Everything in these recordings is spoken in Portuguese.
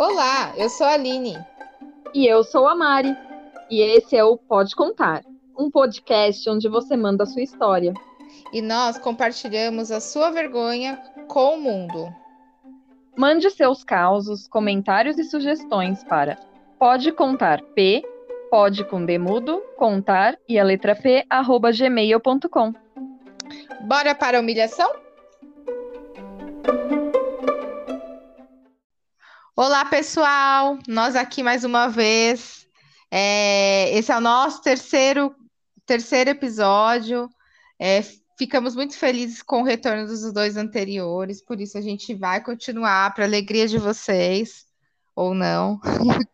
Olá, eu sou a Aline. E eu sou a Mari. E esse é o Pode Contar, um podcast onde você manda a sua história. E nós compartilhamos a sua vergonha com o mundo. Mande seus causos, comentários e sugestões para pode contar p, pode com demudo, contar e a letra p, arroba gmail.com. Bora para a humilhação? Olá, pessoal! Nós aqui mais uma vez. É, esse é o nosso terceiro, terceiro episódio. É, ficamos muito felizes com o retorno dos dois anteriores, por isso a gente vai continuar para alegria de vocês, ou não.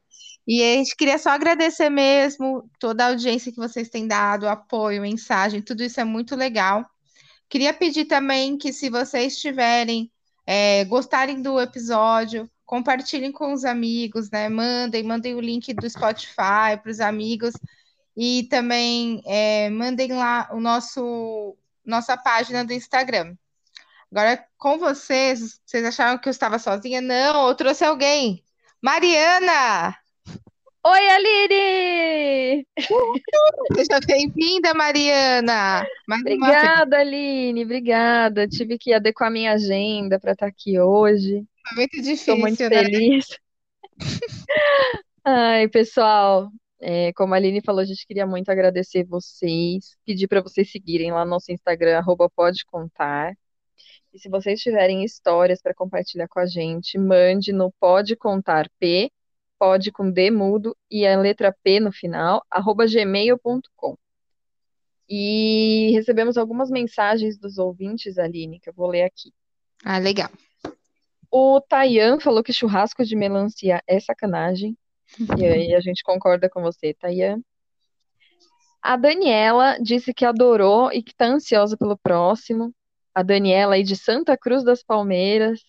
E a gente queria só agradecer mesmo toda a audiência que vocês têm dado, apoio, mensagem, tudo isso é muito legal. Queria pedir também que, se vocês tiverem, é, gostarem do episódio, compartilhem com os amigos, né? Mandem, mandem o link do Spotify para os amigos e também é, mandem lá o nosso nossa página do Instagram. Agora, com vocês, vocês acharam que eu estava sozinha? Não, eu trouxe alguém. Mariana! Oi, Aline! Seja bem-vinda, Mariana! Mais obrigada, Aline, obrigada. Tive que adequar minha agenda para estar aqui hoje. Foi muito difícil, Estou muito né? feliz. Ai, pessoal, é, como a Aline falou, a gente queria muito agradecer vocês, pedir para vocês seguirem lá no nosso Instagram, arroba pode contar. E se vocês tiverem histórias para compartilhar com a gente, mande no pode contar p, pode com D mudo e a letra P no final, arroba gmail.com. E recebemos algumas mensagens dos ouvintes, Aline, que eu vou ler aqui. Ah, legal. O Tayan falou que churrasco de melancia é sacanagem. E aí a gente concorda com você, Tayan. A Daniela disse que adorou e que está ansiosa pelo próximo. A Daniela aí de Santa Cruz das Palmeiras.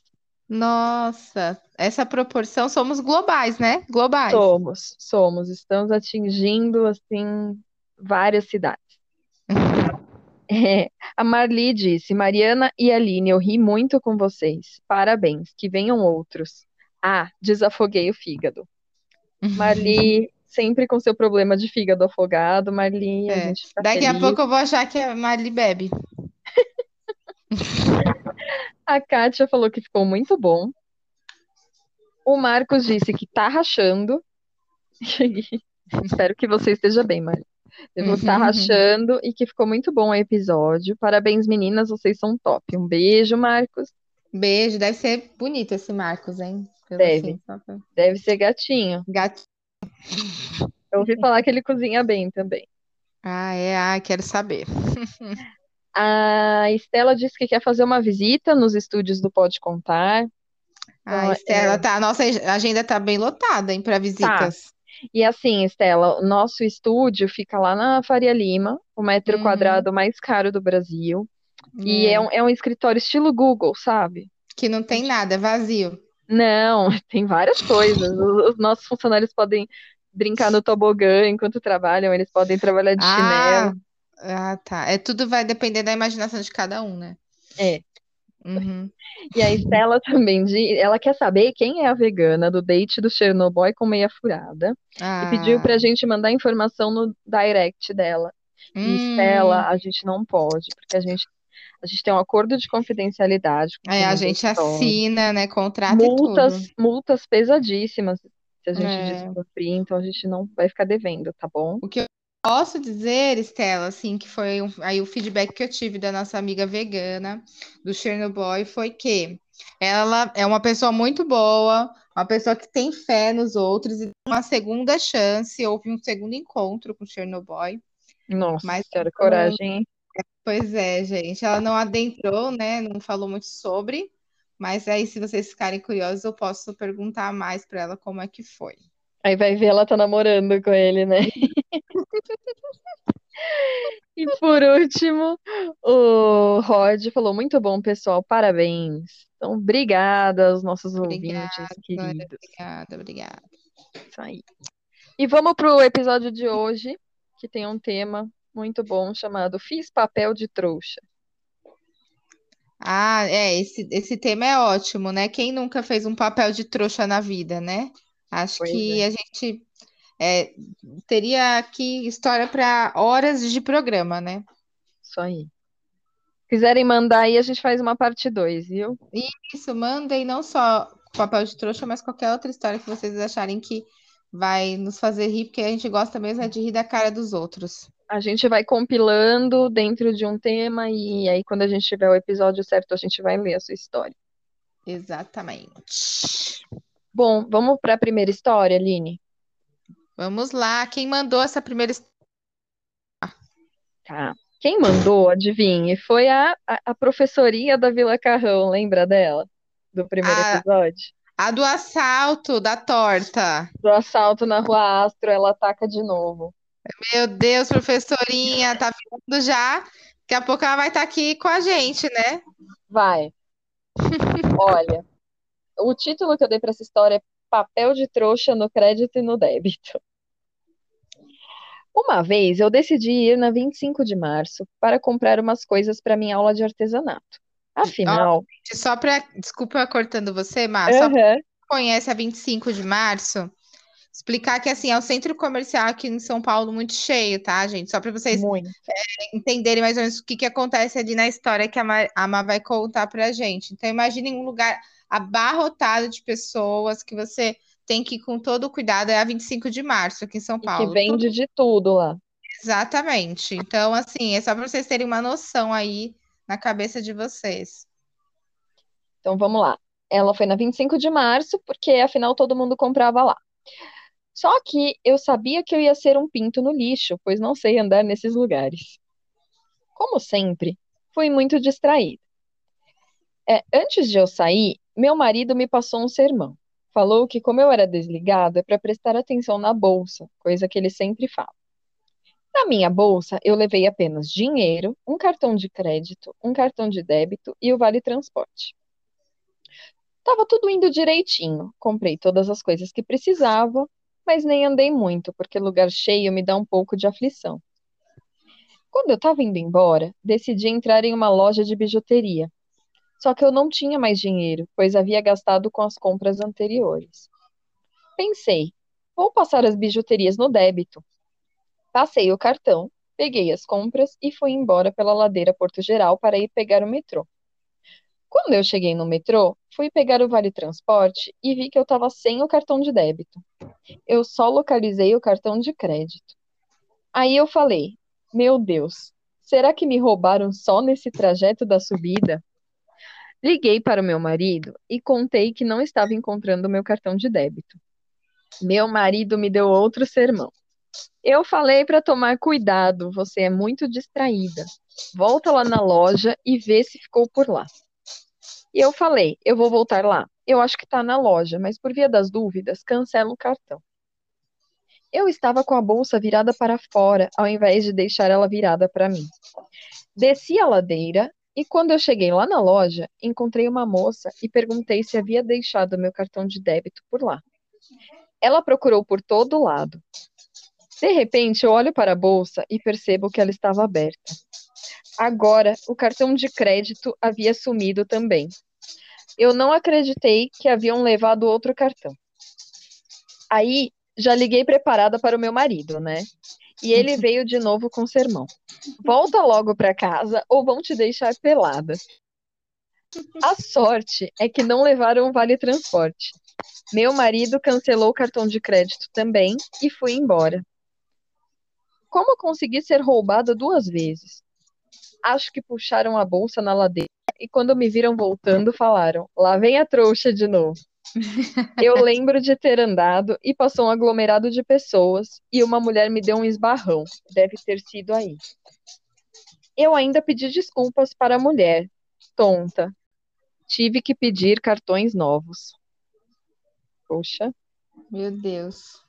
Nossa, essa proporção somos globais, né? Globais. Somos, somos. Estamos atingindo, assim, várias cidades. É, a Marli disse: Mariana e Aline, eu ri muito com vocês. Parabéns, que venham outros. Ah, desafoguei o fígado. Marli, sempre com seu problema de fígado afogado. Marli, a É. gente fica Daqui a feliz. pouco eu vou achar que a Marli bebe. A Kátia falou que ficou muito bom. O Marcos disse que tá rachando. Espero que você esteja bem, Mari. Que tá Uhum. rachando e que ficou muito bom o episódio. Parabéns, meninas, vocês são top. Um beijo, Marcos. Beijo, deve ser bonito esse Marcos, hein? Pelo Deve. assim, pra- Deve ser gatinho. Gato. Eu ouvi falar que ele cozinha bem também. Ah, é, ah, quero saber. A Estela disse que quer fazer uma visita nos estúdios do Pode Contar. Ah, Então, Estela, é, tá, a nossa agenda tá bem lotada, hein, para visitas. E assim, Estela, o nosso estúdio fica lá na Faria Lima, o metro Uhum. quadrado mais caro do Brasil. E É, é um, é um escritório estilo Google, sabe? que não tem nada, é vazio. Não, tem várias coisas. Os, os nossos funcionários podem brincar no tobogã enquanto trabalham, eles podem trabalhar de Ah, chinelo. ah, tá. É tudo vai depender da imaginação de cada um, né? É. Uhum. E a Estela também, de, ela quer saber quem é a vegana do date do Chernobyl com meia furada. E pediu pra Ah, gente mandar informação no direct dela. E Estela, hum, a gente não pode, porque a gente, a gente tem um acordo de confidencialidade com é, a gente assina, né, contrato e tudo. Multas, multas pesadíssimas se a gente É. descumprir, então a gente não vai ficar devendo, tá bom? O que eu posso dizer, Estela, assim, que foi um- aí o feedback que eu tive da nossa amiga vegana do Chernobyl foi que ela é uma pessoa muito boa, uma pessoa que tem fé nos outros e uma segunda chance, houve um segundo encontro com Chernobyl, Nossa mas não- coragem, pois é, gente, ela não adentrou, né, não falou muito sobre, mas aí se vocês ficarem curiosos, eu posso perguntar mais para ela como é que foi. Aí vai ver ela tá namorando com ele, né? E por último, o Rod falou: muito bom, pessoal, parabéns. Então, obrigada aos nossos ouvintes Obrigada, queridos. obrigada, obrigada. Isso aí. E vamos pro episódio de hoje, que tem um tema muito bom chamado Fiz papel de trouxa. Ah, é, esse, esse tema é ótimo, né? Quem nunca fez um papel de trouxa na vida, né? Acho Pois que é, a gente é, teria aqui história para horas de programa, né? isso aí. Quiserem mandar aí, a gente faz uma parte 2, viu? Isso, mandem não só papel de trouxa, mas qualquer outra história que vocês acharem que vai nos fazer rir, porque a gente gosta mesmo é de rir da cara dos outros. A gente vai compilando dentro de um tema e aí quando a gente tiver o episódio certo, a gente vai ler a sua história. Exatamente. Bom, vamos para a primeira história, Aline? Vamos lá. Quem mandou essa primeira história? Tá. Quem mandou, adivinhe, foi a, a, a professorinha da Vila Carrão, lembra dela? Do primeiro A, episódio? a do assalto da torta. Do assalto na Rua Astro, ela ataca de novo. Meu Deus, professorinha, tá vindo já. Daqui a pouco ela vai estar aqui com a gente, né? Vai. Olha, o título que eu dei para essa história é Papel de trouxa no crédito e no débito. Uma vez eu decidi ir na 25 de março para comprar umas coisas para minha aula de artesanato. Afinal, só para, desculpa cortando você, Mar, só para aham, quem conhece a 25 de março, explicar que assim é o centro comercial aqui em São Paulo muito cheio, tá, gente? Só para vocês muito. entenderem mais ou menos o que que acontece ali na história que a Mar, a Mar vai contar pra gente. Então imagine um lugar abarrotado de pessoas que você tem que ir com todo o cuidado, é a 25 de março aqui em São E que Paulo. vende de tudo lá. Exatamente. Então, assim, é só para vocês terem uma noção aí na cabeça de vocês. Então vamos lá. Ela foi na 25 de março, porque afinal todo mundo comprava lá. Só que eu sabia que eu ia ser um pinto no lixo, pois não sei andar nesses lugares. Como sempre, fui muito distraída. É, antes de eu sair, meu marido me passou um sermão. Falou que, como eu era desligada, é para prestar atenção na bolsa, coisa que ele sempre fala. Na minha bolsa, eu levei apenas dinheiro, um cartão de crédito, um cartão de débito e o vale transporte. Tava tudo indo direitinho. Comprei todas as coisas que precisava, mas nem andei muito, porque lugar cheio me dá um pouco de aflição. Quando eu estava indo embora, decidi entrar em uma loja de bijuteria. Só que eu não tinha mais dinheiro, pois havia gastado com as compras anteriores. Pensei, vou passar as bijuterias no débito. Passei o cartão, peguei as compras e fui embora pela ladeira Porto Geral para ir pegar o metrô. Quando eu cheguei no metrô, fui pegar o vale transporte e vi que eu estava sem o cartão de débito. Eu só localizei o cartão de crédito. Aí eu falei: Meu Deus, será que me roubaram só nesse trajeto da subida? Liguei para o meu marido e contei que não estava encontrando o meu cartão de débito. Meu marido me deu outro sermão. Eu falei para tomar cuidado, você é muito distraída. Volta lá na loja e vê se ficou por lá. E eu falei, eu vou voltar lá. Eu acho que está na loja, mas por via das dúvidas, cancela o cartão. Eu estava com a bolsa virada para fora, ao invés de deixar ela virada para mim. Desci a ladeira e quando eu cheguei lá na loja, encontrei uma moça e perguntei se havia deixado meu cartão de débito por lá. Ela procurou por todo lado. De repente, eu olho para a bolsa e percebo que ela estava aberta. Agora, o cartão de crédito havia sumido também. Eu não acreditei que haviam levado outro cartão. Aí, já liguei preparada para o meu marido, né? E ele veio de novo com sermão. Volta logo para casa ou vão te deixar pelada. A sorte é que não levaram o vale transporte. Meu marido cancelou o cartão de crédito também e foi embora. Como consegui ser roubada duas vezes? Acho que puxaram a bolsa na ladeira e quando me viram voltando falaram: lá vem a trouxa de novo. Eu lembro de ter andado e passou um aglomerado de pessoas e uma mulher me deu um esbarrão. Deve ter sido aí. Eu ainda pedi desculpas para a mulher. Tonta. Tive que pedir cartões novos. Poxa. Meu Deus.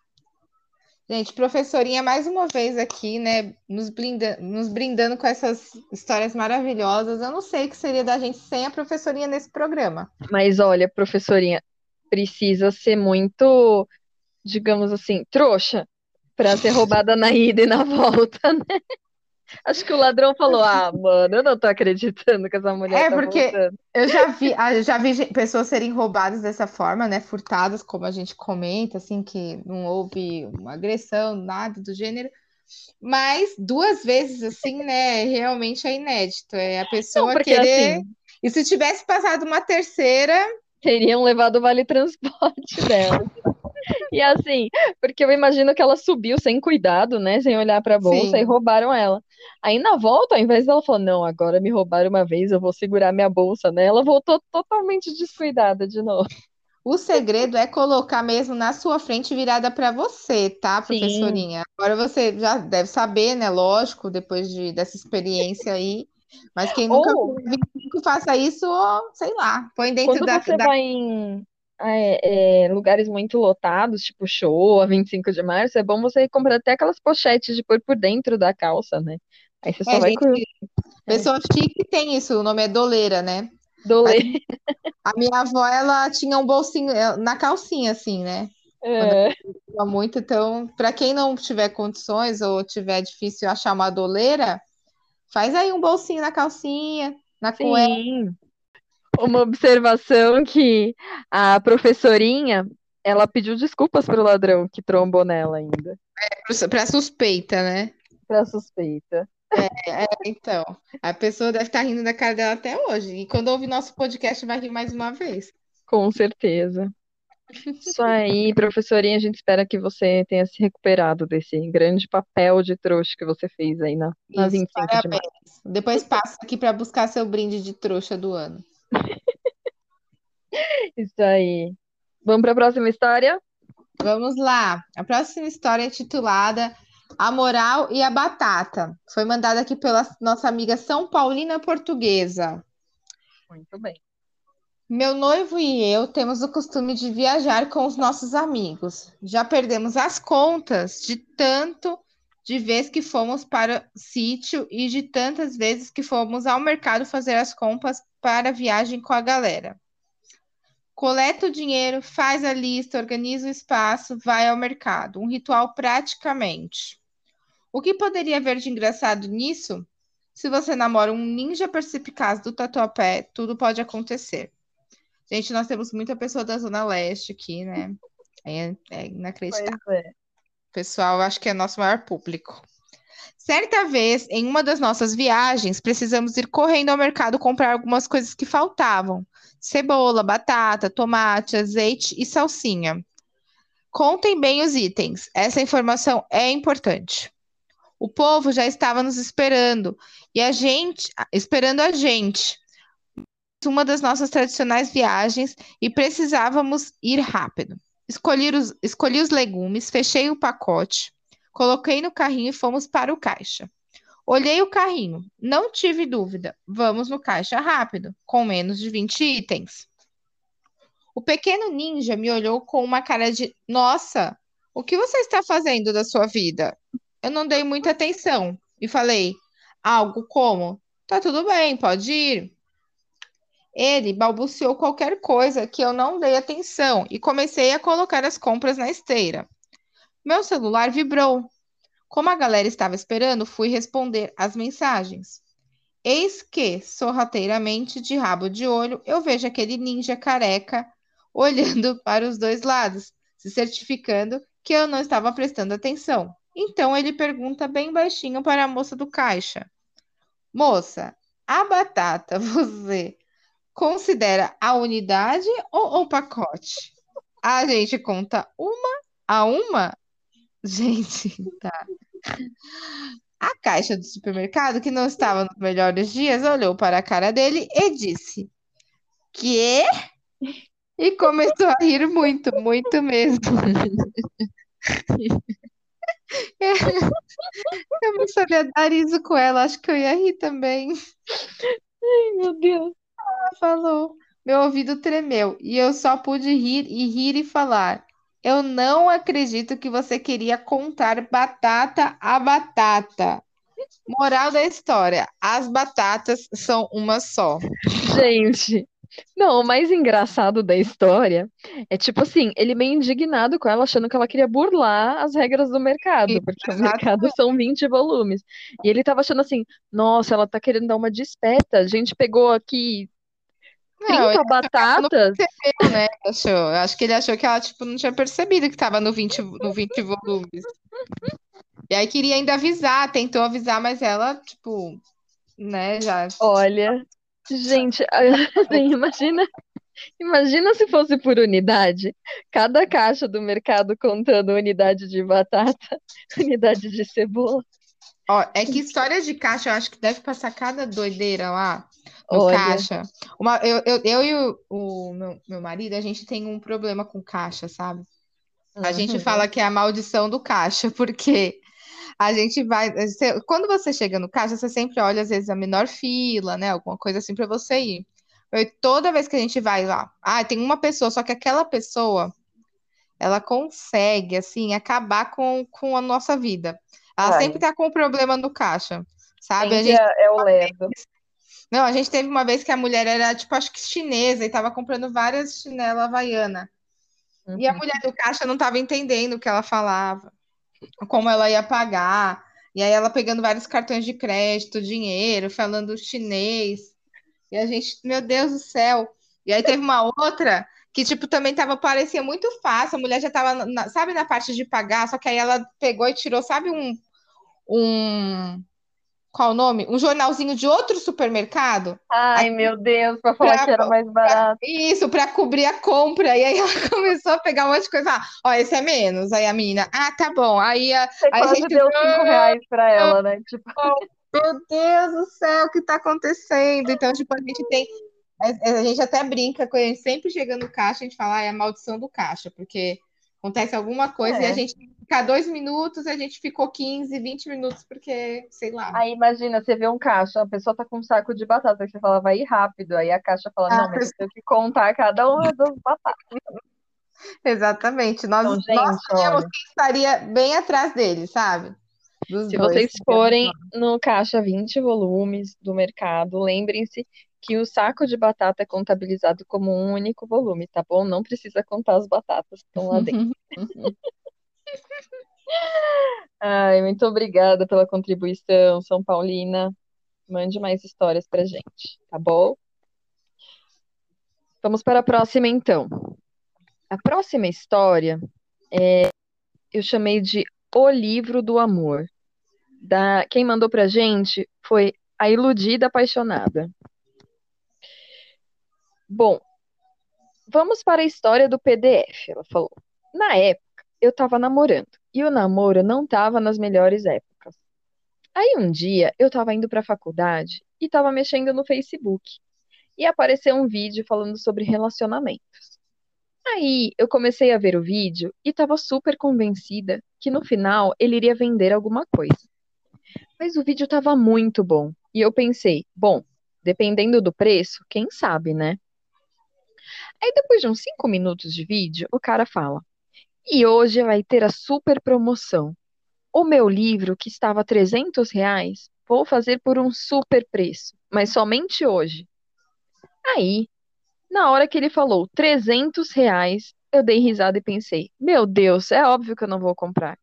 Gente, professorinha mais uma vez aqui, né, nos, blinda, nos brindando com essas histórias maravilhosas. Eu não sei o que seria da gente sem a professorinha nesse programa. Mas olha, professorinha, precisa ser muito, digamos assim, trouxa para ser roubada na ida e na volta, né? Acho que o ladrão falou: Ah, mano, eu não tô acreditando que essa mulher É, tá porque voltando. eu já vi, ah, eu já vi pessoas serem roubadas dessa forma, né? Furtadas, como a gente comenta, assim, que não houve uma agressão, nada do gênero. Mas duas vezes, assim, né? Realmente é inédito. É a Não, pessoa porque querer. assim, E se tivesse passado uma terceira, teriam levado o vale transporte dela. E assim, porque eu imagino que ela subiu sem cuidado, né? Sem olhar pra bolsa e sim. roubaram ela. Aí na volta, ao invés dela falar, não, agora me roubaram uma vez, eu vou segurar minha bolsa, né? Ela voltou totalmente descuidada de novo. O segredo é colocar mesmo na sua frente virada para você, tá, Sim. professorinha? Agora você já deve saber, né? Lógico, depois de, dessa experiência aí. Mas quem nunca Ou fez 25, faça isso, sei lá, põe dentro quando da, você da... vai em é, é, lugares muito lotados, tipo show, a 25 de março, é bom você comprar até aquelas pochetes de pôr por dentro da calça, né? Aí você só É, vai gente, com. É, pessoa chique tem isso, o nome é doleira, né? Mas dolê. a minha avó, ela tinha um bolsinho eh, na calcinha, assim, né? É, muito, então, para quem não tiver condições ou tiver difícil achar uma doleira, faz aí um bolsinho na calcinha, na cueca. sim. Uma observação que a professorinha, ela pediu desculpas pro ladrão que trombou nela ainda, Para suspeita, né? pra suspeita. É, então, a pessoa deve estar rindo da cara dela até hoje. E quando ouvir nosso podcast, vai rir mais uma vez. Com certeza. Isso aí, professorinha, a gente espera que você tenha se recuperado desse grande papel de trouxa que você fez aí na, na Isso, 25 de parabéns. março. Depois passa aqui para buscar seu brinde de trouxa do ano. Isso aí. Vamos para a próxima história? Vamos lá. A próxima história é titulada A Moral e a Batata. Foi mandada aqui pela nossa amiga São Paulina Portuguesa. Muito bem. Meu noivo e eu temos o costume de viajar com os nossos amigos. Já perdemos as contas de tanto de vez que fomos para o sítio e de tantas vezes que fomos ao mercado fazer as compras para a viagem com a galera. Coleta o dinheiro, faz a lista, organiza o espaço, vai ao mercado. Um ritual praticamente. O que poderia haver de engraçado nisso? Se você namora um ninja perspicaz do Tatuapé, tudo pode acontecer. Gente, nós temos muita pessoa da Zona Leste aqui, né? É, é inacreditável. Pois é. Pessoal, acho que é nosso maior público. Certa vez, em uma das nossas viagens, precisamos ir correndo ao mercado comprar algumas coisas que faltavam: cebola, batata, tomate, azeite e salsinha. Contem bem os itens, essa informação é importante. O povo já estava nos esperando e a gente, esperando a gente uma das nossas tradicionais viagens e precisávamos ir rápido. Escolhi os, escolhi os legumes, fechei o pacote, coloquei no carrinho e fomos para o caixa. Olhei o carrinho, não tive dúvida. Vamos no caixa rápido, com menos de 20 itens. O pequeno ninja me olhou com uma cara de: Nossa, o que você está fazendo da sua vida? Eu não dei muita atenção e falei: Algo como: Tá tudo bem, pode ir. Ele balbuciou qualquer coisa que eu não dei atenção e comecei a colocar as compras na esteira. Meu celular vibrou. Como a galera estava esperando, fui responder as mensagens. Eis que, sorrateiramente, de rabo de olho, eu vejo aquele ninja careca olhando para os dois lados, se certificando que eu não estava prestando atenção. Então ele pergunta bem baixinho para a moça do caixa: Moça, a batata você considera a unidade ou o pacote? A gente conta uma a uma? Gente, tá. A caixa do supermercado, que não estava nos melhores dias, olhou para a cara dele e disse: Quê? E começou a rir muito, muito mesmo. Eu não sabia dar riso com ela, acho que eu ia rir também. Ai, meu Deus. Falou. Meu ouvido tremeu e eu só pude rir e rir e falar. Eu não acredito que você queria contar batata a batata. Moral da história: as batatas são uma só. Gente, Não, o mais engraçado da história é tipo assim, ele meio indignado com ela, achando que ela queria burlar as regras do mercado, porque o mercado são 20 volumes. E ele tava achando assim, nossa, ela tá querendo dar uma despeta. A gente pegou aqui Não, 30 ele não batatas. né? Achou. Acho que ele achou que ela, tipo, não tinha percebido que tava no 20, no 20 volumes. E aí queria ainda avisar, tentou avisar, mas ela, tipo, né, já. Olha, gente, assim, imagina, imagina se fosse por unidade. Cada caixa do mercado contando unidade de batata, unidade de cebola. Ó, é que história de caixa, eu acho que deve passar cada doideira lá no Olha, caixa. Uma, eu, eu, eu e o, o meu, meu marido, a gente tem um problema com caixa, sabe? A gente uhum. fala que é a maldição do caixa, porque a gente vai. você- quando você chega no caixa, você sempre olha, às vezes, a menor fila, né? Alguma coisa assim para você ir. Eu- toda vez que a gente vai lá, ah, tem uma pessoa, só que aquela pessoa, ela consegue, assim, acabar com, com a nossa vida. Ela Ai, sempre tá com um problema no caixa, sabe? A gente, é, é o ledo. não, a gente teve uma vez que a mulher era, tipo, acho que chinesa e tava comprando várias chinelas havaiana. E a Uhum. mulher do caixa não tava entendendo o que ela falava. como ela ia pagar. E aí ela pegando vários cartões de crédito, dinheiro, falando chinês. E a gente, meu Deus do céu. E aí teve uma outra que, tipo, também tava, parecia muito fácil. A mulher já tava, na- sabe, na parte de pagar, só que aí ela pegou e tirou, sabe, um, um, qual o nome? Um jornalzinho de outro supermercado. Ai, meu Deus, para falar que era mais barato. Isso, para cobrir a compra. E aí ela começou a pegar um monte de coisa. Ah, ó, esse é menos. Aí a menina, ah, tá bom. Aí a, Você aí a gente, deu cinco reais para ela, né? Tipo, meu Deus do céu, o que tá acontecendo? Então, tipo, a gente tem. A, a gente até brinca com a gente sempre chega no caixa, a gente fala, ah, é a maldição do caixa, porque acontece alguma coisa e a é. gente fica dois minutos, a gente ficou 15, 20 minutos, porque, sei lá. Aí imagina, você vê um caixa, a pessoa tá com um saco de batata, você fala, vai ir rápido. Aí a caixa fala, Ah, não, mas eu tenho que contar cada uma das batatas. Exatamente. Nós, Então, nós gente, sabíamos olha, quem estaria bem atrás dele, sabe? Dos se dois. vocês forem no caixa 20 volumes do mercado, lembrem-se que o saco de batata é contabilizado como um único volume, tá bom? Não precisa contar as batatas que estão lá dentro. Ai, muito obrigada pela contribuição, São Paulina. Mande mais histórias pra gente, tá bom? Vamos para a próxima, então. A próxima história é, eu chamei de O Livro do Amor. Da, quem mandou pra gente foi a Iludida Apaixonada. Bom, vamos para a história do PDF, ela falou. Na época, eu tava namorando e o namoro não tava nas melhores épocas. Aí um dia eu tava indo pra faculdade e tava mexendo no Facebook e apareceu um vídeo falando sobre relacionamentos. Aí eu comecei a ver o vídeo e tava super convencida que no final ele iria vender alguma coisa. Mas o vídeo tava muito bom e eu pensei, bom, dependendo do preço, quem sabe, né? Aí depois de uns 5 minutos de vídeo, o cara fala: E hoje vai ter a super promoção. O meu livro, que estava 300 reais, vou fazer por um super preço, mas somente hoje. Aí, na hora que ele falou 300 reais, eu dei risada e pensei: Meu Deus, é óbvio que eu não vou comprar.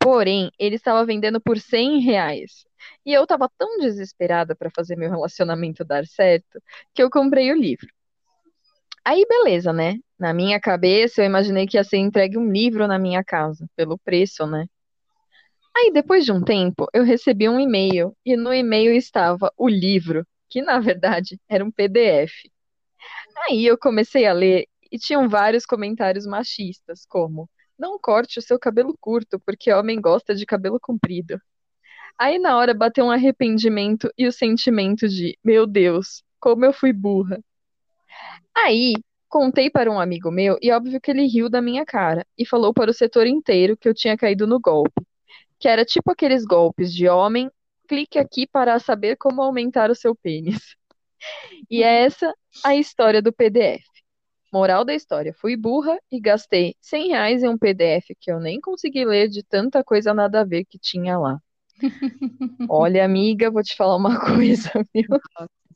Porém, ele estava vendendo por 100 reais. E eu estava tão desesperada para fazer meu relacionamento dar certo que eu comprei o livro. Aí, beleza, né? Na minha cabeça, eu imaginei que ia ser entregue um livro na minha casa, pelo preço, né? Aí, depois de um tempo, eu recebi um e-mail, e no e-mail estava o livro, que na verdade era um PDF. Aí eu comecei a ler e tinham vários comentários machistas, como: Não corte o seu cabelo curto, porque homem gosta de cabelo comprido. Aí na hora bateu um arrependimento e o sentimento de: Meu Deus, como eu fui burra. Aí, contei para um amigo meu e óbvio que ele riu da minha cara e falou para o setor inteiro que eu tinha caído no golpe, que era tipo aqueles golpes de homem, clique aqui para saber como aumentar o seu pênis. E é essa a história do PDF. Moral da história, fui burra e gastei 100 reais em um PDF que eu nem consegui ler de tanta coisa nada a ver que tinha lá. Olha, amiga, vou te falar uma coisa, viu?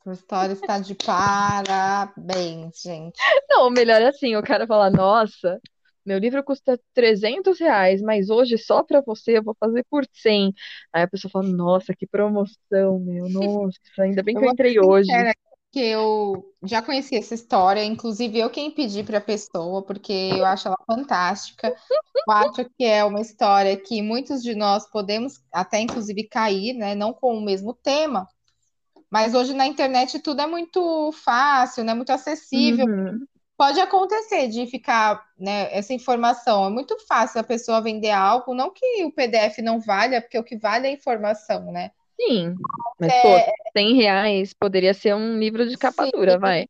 Essa história está de parabéns, gente. Não, melhor assim, o cara fala, nossa, meu livro custa 300 reais, mas hoje só pra você eu vou fazer por 100. Aí a pessoa fala, nossa, que promoção, meu, nossa, ainda bem Eu que eu ser entrei hoje. que eu já conheci essa história, inclusive eu quem pedi para a pessoa, porque eu acho ela fantástica. Eu acho que é uma história que muitos de nós podemos até inclusive cair, né? Não com o mesmo tema, mas hoje na internet tudo é muito fácil, né? Muito acessível. Uhum. Pode acontecer de ficar, né, essa informação. É muito fácil a pessoa vender algo, não que o PDF não valha, porque o que vale é a informação, né? Sim, mas pô, É, 100 reais poderia ser um livro de capa sim, dura, vai.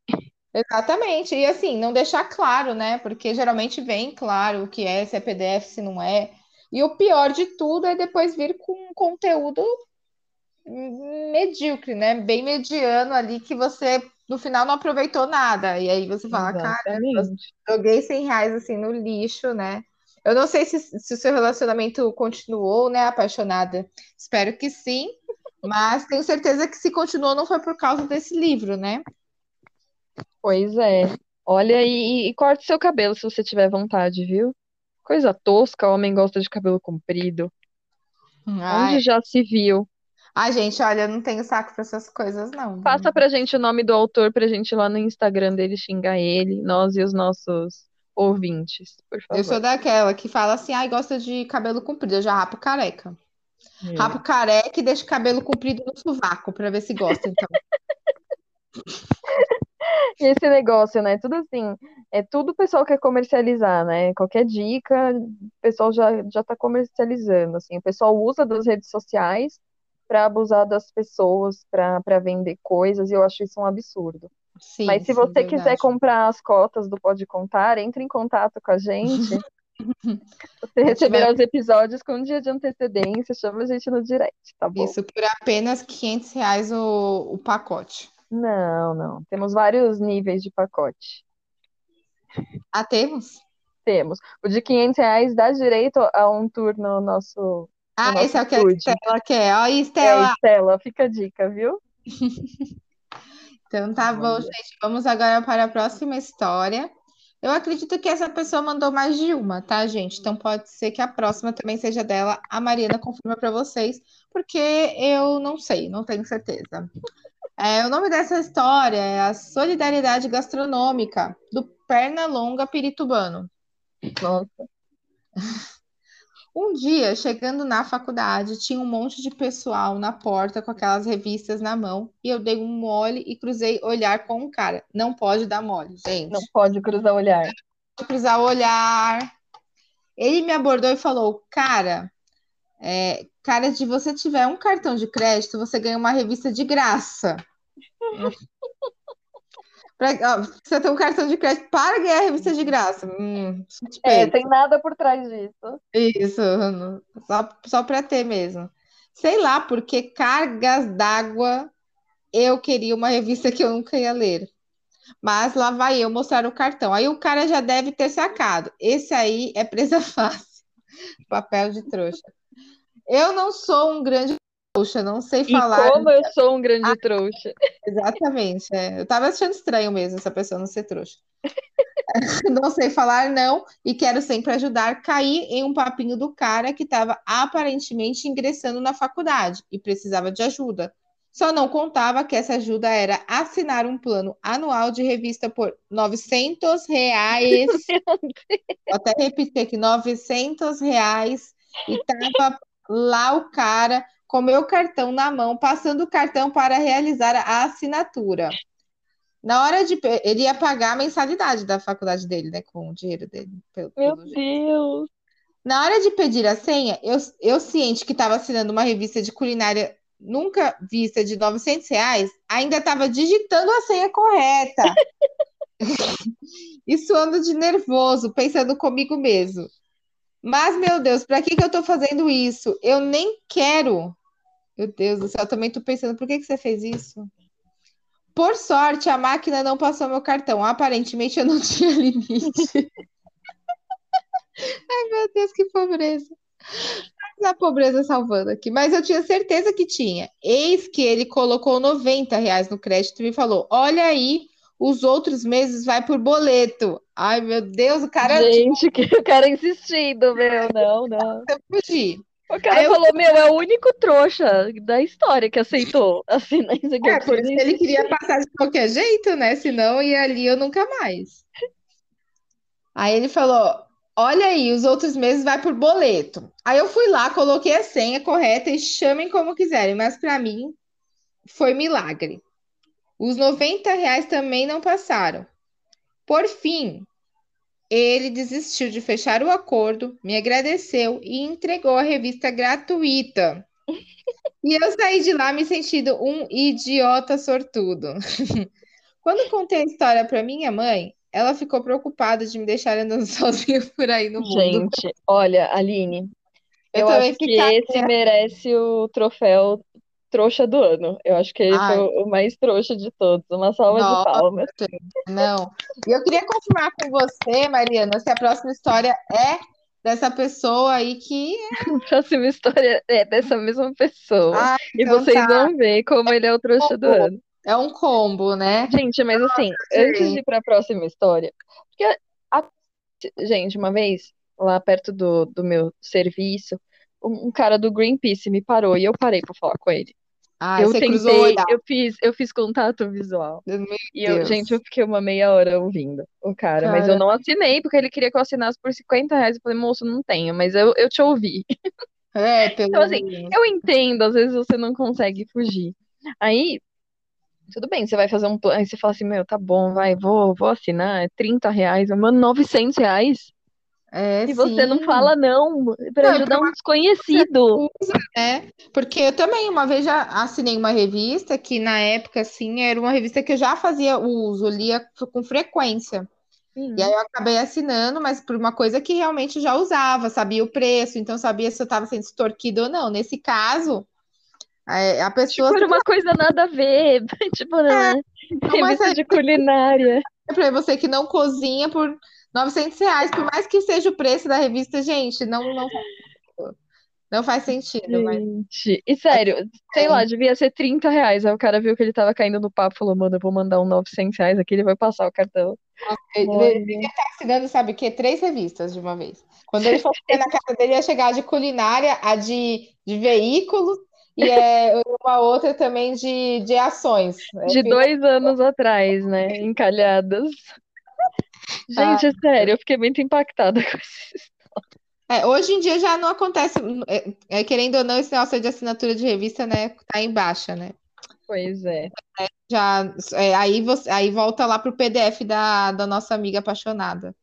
exatamente. E assim, não deixar claro, né? Porque geralmente vem claro o que é, se é PDF, se não é. E o pior de tudo é depois vir com um conteúdo medíocre, né? Bem mediano ali que você no final não aproveitou nada. E aí você fala, cara, joguei 100 reais assim no lixo, né? Eu não sei se, se o seu relacionamento continuou, né, apaixonada? Espero que sim, mas tenho certeza que se continuou não foi por causa desse livro, né? Pois é. Olha, e, e corte seu cabelo se você tiver vontade, viu? Coisa tosca, homem gosta de cabelo comprido. Ai, Onde já se viu? Ai, gente, olha, eu não tenho saco para essas coisas, não. Passa pra gente o nome do autor pra gente ir lá no Instagram dele xingar ele, nós e os nossos ouvintes, por Eu sou favor. daquela que fala assim, ai, gosta de cabelo comprido, eu já rapo careca. É. Rapo careca e deixo o cabelo comprido no sovaco para ver se gosta, então. E esse negócio, né? Tudo assim, é tudo o pessoal quer comercializar, né? Qualquer dica, o pessoal já, já tá comercializando, assim. O pessoal usa das redes sociais para abusar das pessoas, para vender coisas, e eu acho isso um absurdo. Mas Sim, se sim, você quiser verdade. comprar as cotas do Pode Contar, entre em contato com a gente. Você receberá os episódios com um dia de antecedência, chama a gente no direct, tá bom? isso por apenas 500 reais o, o pacote. Não, não. Temos vários níveis de pacote. Ah, temos? Temos. O de 500 reais dá direito a um tour no nosso, no Ah, esse é o que a. Estela quer. Ó, É, Estela. Estela, fica a dica, viu? Então tá bom, gente. Vamos agora para a próxima história. Eu acredito que essa pessoa mandou mais de uma, tá, gente? Então pode ser que a próxima também seja dela. A Mariana confirma para vocês, porque eu não sei, não tenho certeza. É, o nome dessa história é A Solidariedade Gastronômica, do Pernalonga Piritubano. Nossa. Um dia, chegando na faculdade, tinha um monte de pessoal na porta com aquelas revistas na mão e eu dei um mole e cruzei olhar com um cara. Não pode dar mole, gente. Não pode cruzar o olhar. Cruzar o olhar. Ele me abordou e falou: Cara, é, cara, se você tiver um cartão de crédito, você ganha uma revista de graça. Pra, ó, você tem um cartão de crédito para ganhar a revista de graça. Hum, É, tem nada por trás disso. Isso, só, só para ter mesmo. Sei lá, porque cargas d'água eu queria uma revista que eu nunca ia ler. Mas lá vai eu mostrar o cartão. Aí o cara já deve ter sacado. Esse aí é presa fácil. Papel de trouxa. Eu não sou um grande trouxa, não sei E falar como eu sou um grande trouxa. exatamente. é. Eu tava achando estranho mesmo essa pessoa não ser trouxa. Não sei falar não e quero sempre ajudar. Caí em um papinho do cara que estava aparentemente ingressando na faculdade e precisava de ajuda. Só não contava que essa ajuda era assinar um plano anual de revista por 900 reais. Vou até repetir aqui, 900 reais. E tava lá o cara com meu cartão na mão, passando o cartão para realizar a assinatura. Na hora de. Ele ia pagar a mensalidade da faculdade dele, né? Com o dinheiro dele, pelo, Meu pelo. Deus. Na hora de pedir a senha, eu, eu ciente que estava assinando uma revista de culinária nunca vista de 900 reais, ainda estava digitando a senha correta. e suando de nervoso, pensando comigo mesmo. Mas, meu Deus, para que que eu estou fazendo isso? Eu nem quero. Meu Deus do céu, eu também estou pensando, por que que você fez isso? Por sorte, a máquina não passou meu cartão. Aparentemente, eu não tinha limite. Ai, meu Deus, que pobreza. Mas na pobreza salvando aqui, mas eu tinha certeza que tinha. Eis que ele colocou 90 reais no crédito e me falou: Olha aí, os outros meses vai por boleto. Ai, meu Deus, o cara. Gente, que o cara insistindo, meu, não, não. Eu fugi. O cara Aí eu- falou, meu, é o único trouxa da história que aceitou assinar isso aqui. É, por isso que ele queria passar de qualquer jeito, né? Senão ia ali eu nunca mais. Aí ele falou: Olha aí, os outros meses vai por boleto. Aí eu fui lá, coloquei a senha correta e chamem como quiserem, mas para mim foi milagre. Os 90 reais também não passaram. Por fim, ele desistiu de fechar o acordo, me agradeceu e entregou a revista gratuita. E eu saí de lá me sentindo um idiota sortudo. Quando contei a história para minha mãe, ela ficou preocupada de me deixar andando sozinha por aí no mundo. Gente, olha, Aline, Eu eu acho que esse merece o troféu trouxa do ano. Eu acho que ele foi Ai, o mais trouxa de todos. Uma salva de nossa, palmas. não. E eu queria confirmar com você, Mariana, se a próxima história é dessa pessoa aí que. A próxima história é dessa mesma pessoa. Ah, E então vocês tá. vão ver como ele é o trouxa do ano. É um combo, né? Gente, mas assim, antes de ir para a próxima história, porque a- gente, uma vez lá perto do, do meu serviço, um cara do Greenpeace me parou e eu parei para falar com ele. Ah, Eu tentei, eu fiz, eu fiz contato visual. Meu E eu, Deus. gente, eu fiquei uma meia hora ouvindo o cara, mas eu Cara, não assinei porque ele queria que eu assinasse por 50 reais. Eu falei, moço, não tenho, mas eu, eu te ouvi. é, Então, pelo assim, menos. eu entendo, às vezes você não consegue fugir. Aí, tudo bem, você vai fazer um plano, aí você fala assim, meu, tá bom, vai, vou, vou assinar, é 30 reais, mano, 900 reais. É, E você não sim. fala não para ajudar um uma desconhecido. coisa, né? Porque eu também uma vez já assinei uma revista que na época, assim, era uma revista que eu já fazia uso, lia com frequência. E aí Sim. eu acabei assinando, mas por uma coisa que realmente eu já usava, sabia o preço, então sabia se eu estava sendo extorquido ou não. Nesse caso, é, a Tipo, pessoa era uma coisa nada a ver. Tipo, né? Não, mas Revista é de culinária. para você que não cozinha por 900 reais, por mais que seja o preço da revista, gente, não, não, não faz sentido, mas Gente, e sério, sei lá, devia ser 30 reais. Aí o cara viu que ele tava caindo no papo e falou, mano, eu vou mandar um 900 reais aqui, ele vai passar o cartão. ele devia estar assinando, sabe o quê? Três revistas de uma vez. Quando ele fosse na casa dele, ia chegar a de culinária, a de, de veículos e é, uma outra também de, de ações. É, De dois anos atrás, né? Encalhadas. Gente, é sério, eu fiquei muito impactada com isso. É, hoje em dia já não acontece, é, é, querendo ou não, esse negócio de assinatura de revista, né, tá em baixa, né? Pois é. Já, é, aí, você, aí volta lá pro PDF da, da nossa amiga apaixonada.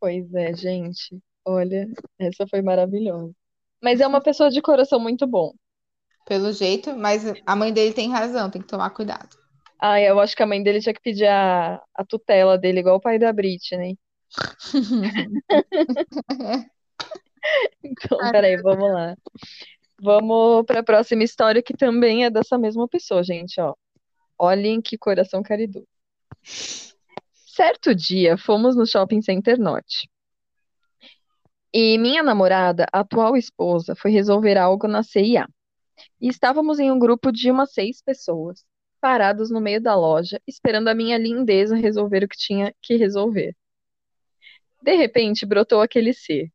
Pois é, gente. Olha, essa foi maravilhosa. Mas é uma pessoa de coração muito bom. Pelo jeito, mas a mãe dele tem razão, tem que tomar cuidado. Ah, eu acho que a mãe dele tinha que pedir a, a tutela dele, igual o pai da Britney. Então, peraí, vamos lá. Vamos para a próxima história, que também é dessa mesma pessoa, gente, ó. Olhem que coração caridoso. Certo dia, fomos no Shopping Center Norte. E minha namorada, atual esposa, foi resolver algo na CIA. E estávamos em um grupo de umas seis pessoas, parados no meio da loja, esperando a minha lindeza resolver o que tinha que resolver. De repente, brotou aquele ser.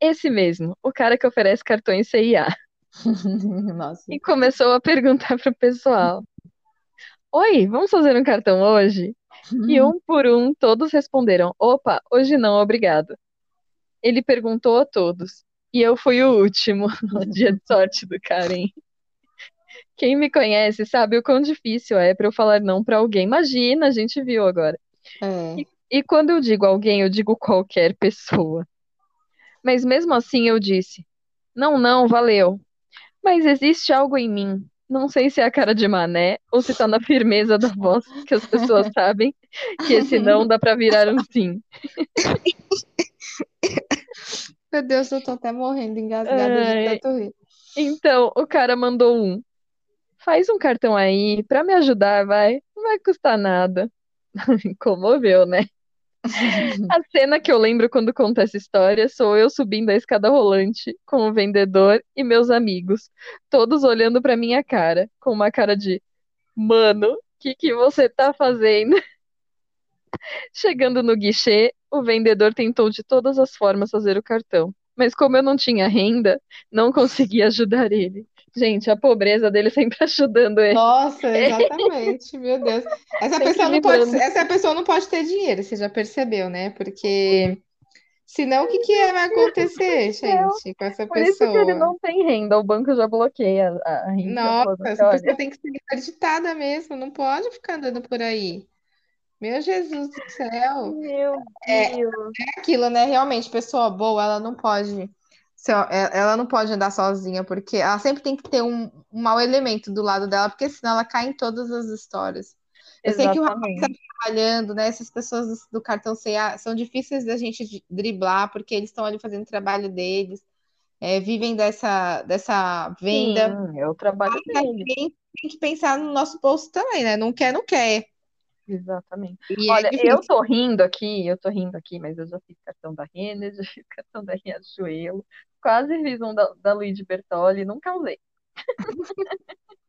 Esse mesmo, o cara que oferece cartões CIA. Nossa. E começou a perguntar pro pessoal: Oi, vamos fazer um cartão hoje? E um por um, todos responderam: Opa, hoje não, obrigado. Ele perguntou a todos. E eu fui o último. O dia de sorte do cara, hein? Quem me conhece sabe o quão difícil é para eu falar não para alguém. Imagina, a gente viu agora. É. E quando eu digo alguém, eu digo qualquer pessoa. Mas mesmo assim eu disse: Não, não, valeu. Mas existe algo em mim. Não sei se é a cara de mané ou se tá na firmeza da voz, que as pessoas sabem que esse não dá pra virar um sim. Meu Deus, eu tô até morrendo engasgada de Ai. tanto rir. Então o cara mandou um. Faz um cartão aí pra me ajudar, vai. Não vai custar nada. Comoveu, né? A cena que eu lembro quando conto essa história sou eu subindo a escada rolante com o vendedor e meus amigos, todos olhando pra minha cara, com uma cara de Mano, o que que você tá fazendo? Chegando no guichê, o vendedor tentou de todas as formas fazer o cartão, mas como eu não tinha renda, não consegui ajudar ele. Gente, a pobreza dele sempre ajudando ele. Nossa, exatamente, meu Deus. Essa Sempre pessoa não pode, essa pessoa não pode ter dinheiro, você já percebeu, né? Porque senão o que que vai acontecer, gente, com essa Por isso que ele pessoa? não tem renda, o banco já bloqueia a, a renda, Nossa, falando assim, essa olha, pessoa tem que ser interditada mesmo, não pode ficar andando por aí. Meu Jesus do céu. meu É Deus, aquilo, né? Realmente, pessoa boa, ela não pode é- ela não pode andar sozinha, porque ela sempre tem que ter um, um mau elemento do lado dela, porque senão ela cai em todas as histórias. Eu sei que o rapaz está trabalhando, né? Essas pessoas do, cartão C&A são difíceis da gente driblar, porque eles estão ali fazendo o trabalho deles, é, vivem dessa, dessa venda. Sim, é o trabalho Mas a dele, gente tem que pensar no nosso bolso também, né? Não quer, não quer. Exatamente. E é Olha, eu difícil. tô rindo aqui, eu tô rindo aqui, mas eu já fiz cartão da Renner, já fiz cartão da Riachuelo, quase fiz um da, da Luigi Bertolli, nunca usei.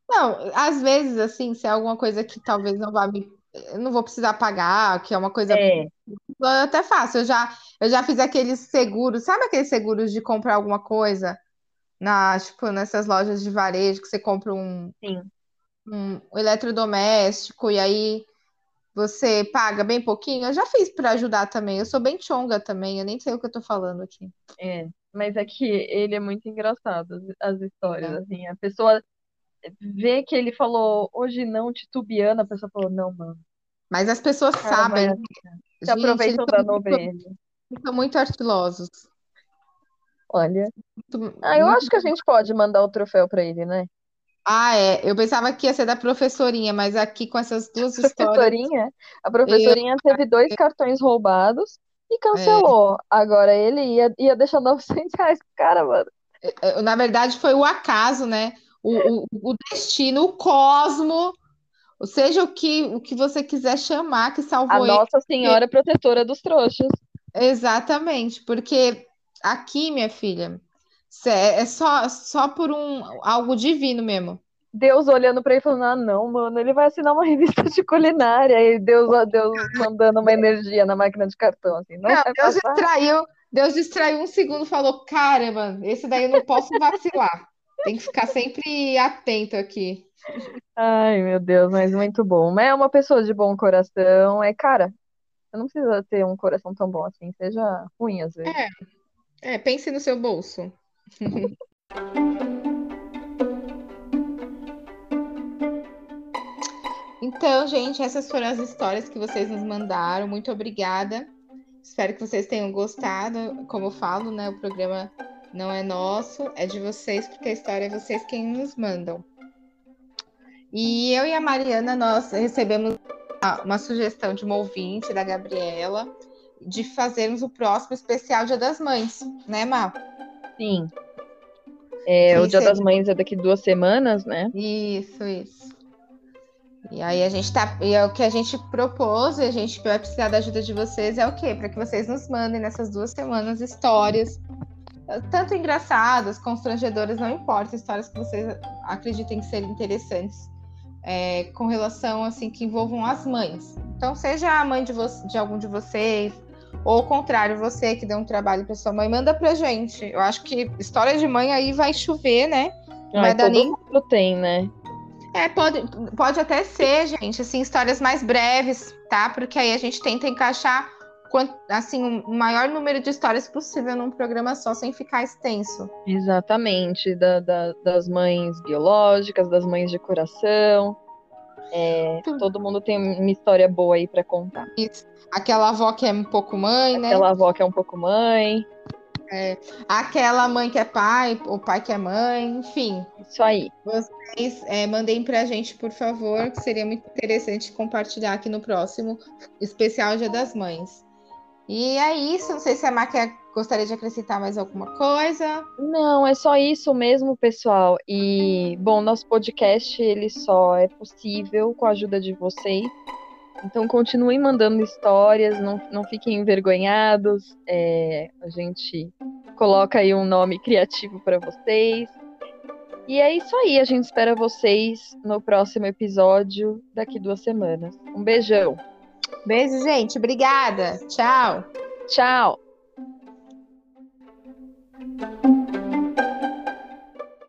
Não, às vezes, assim, se é alguma coisa que talvez não vá me. Eu não vou precisar pagar, que é uma coisa. É, Eu até faço. Eu já, eu já fiz aqueles seguros, sabe aqueles seguros de comprar alguma coisa? Na, tipo, nessas lojas de varejo que você compra um, sim, um eletrodoméstico e aí você paga bem pouquinho. Eu já fiz para ajudar também. Eu sou bem chonga também, eu nem sei o que eu tô falando aqui. é. Mas é que ele é muito engraçado, as, as histórias, É. assim, a pessoa vê que ele falou hoje não, titubeando, a pessoa falou, não, mano, Mas as pessoas cara sabem, achar. Se gente, aproveitam são da eles são muito ardilosos. Olha. Muito, Ah, eu muito acho que a gente pode mandar o troféu pra ele, né? Ah, é. Eu pensava que ia ser da professorinha, mas aqui com essas duas histórias, Professorinha, a eu, professorinha teve dois cartões roubados e é, cancelou. Agora ele ia, ia deixar 900 reais pro cara, mano. eu- na verdade foi o acaso, né? O, o, o destino, o cosmo, ou seja o que, o que você quiser chamar, que A salvou ele. Nossa Senhora protetora dos trouxas. Exatamente, porque aqui, minha filha, é só, só por um algo divino mesmo. Deus olhando pra ele e falando: Ah, não, mano, ele vai assinar uma revista de culinária. E Deus, Deus mandando uma energia na máquina de cartão, assim, não Não, Deus passar. distraiu, Deus distraiu um segundo, falou: caramba, esse daí eu não posso vacilar. Tem que ficar sempre atento aqui. Ai, meu Deus, mas muito bom. Mas é uma pessoa de bom coração. É, cara, você não precisa ter um coração tão bom assim, seja ruim às vezes. É, é, pense no seu bolso. Então, gente, essas foram as histórias que vocês nos mandaram. Muito obrigada. Espero que vocês tenham gostado. Como eu falo, né? O programa não é nosso, é de vocês, porque a história é vocês quem nos mandam. E eu e a Mariana, nós recebemos uma- sugestão de uma ouvinte, da Gabriela, de fazermos o próximo especial Dia das Mães, né, Má? Sim. É, o Dia das Mães é daqui duas semanas, né? Isso, isso. E aí a gente tá. E é o que a gente propôs, e a gente vai precisar da ajuda de vocês, é o quê? Para que vocês nos mandem nessas duas semanas histórias, tanto engraçadas, constrangedoras, não importa, histórias que vocês acreditem que serem interessantes. é, com relação assim que envolvam as mães. Então, seja a mãe de, de algum de vocês, ou ao contrário, você que deu um trabalho para sua mãe, manda pra gente. Eu acho que história de mãe aí vai chover, né? Não vai Ai, dar nem mundo tem, né? é, pode, pode até ser, gente, assim, histórias mais breves, tá? Porque aí a gente tenta encaixar assim, o maior número de histórias possível num programa só, sem ficar extenso. Exatamente. Da, da- das mães biológicas, das mães de coração. É, todo mundo tem uma história boa aí pra contar. Isso. Aquela avó que é um pouco mãe, né? Aquela avó que é um pouco mãe. Aquela mãe que é pai, o pai que é mãe, enfim. Isso aí. Vocês é, mandem pra gente, por favor, que seria muito interessante compartilhar aqui no próximo especial Dia das Mães. E é isso, não sei se a Má quer- gostaria de acrescentar mais alguma coisa. Não, é só isso mesmo, pessoal. E, bom, nosso podcast ele só é possível com a ajuda de vocês. Então continuem mandando histórias, não, não fiquem envergonhados. É, a gente coloca aí um nome criativo para vocês. E é isso aí, a gente espera vocês no próximo episódio daqui duas semanas. Um beijão. Beijo, gente. Obrigada. Tchau. Tchau.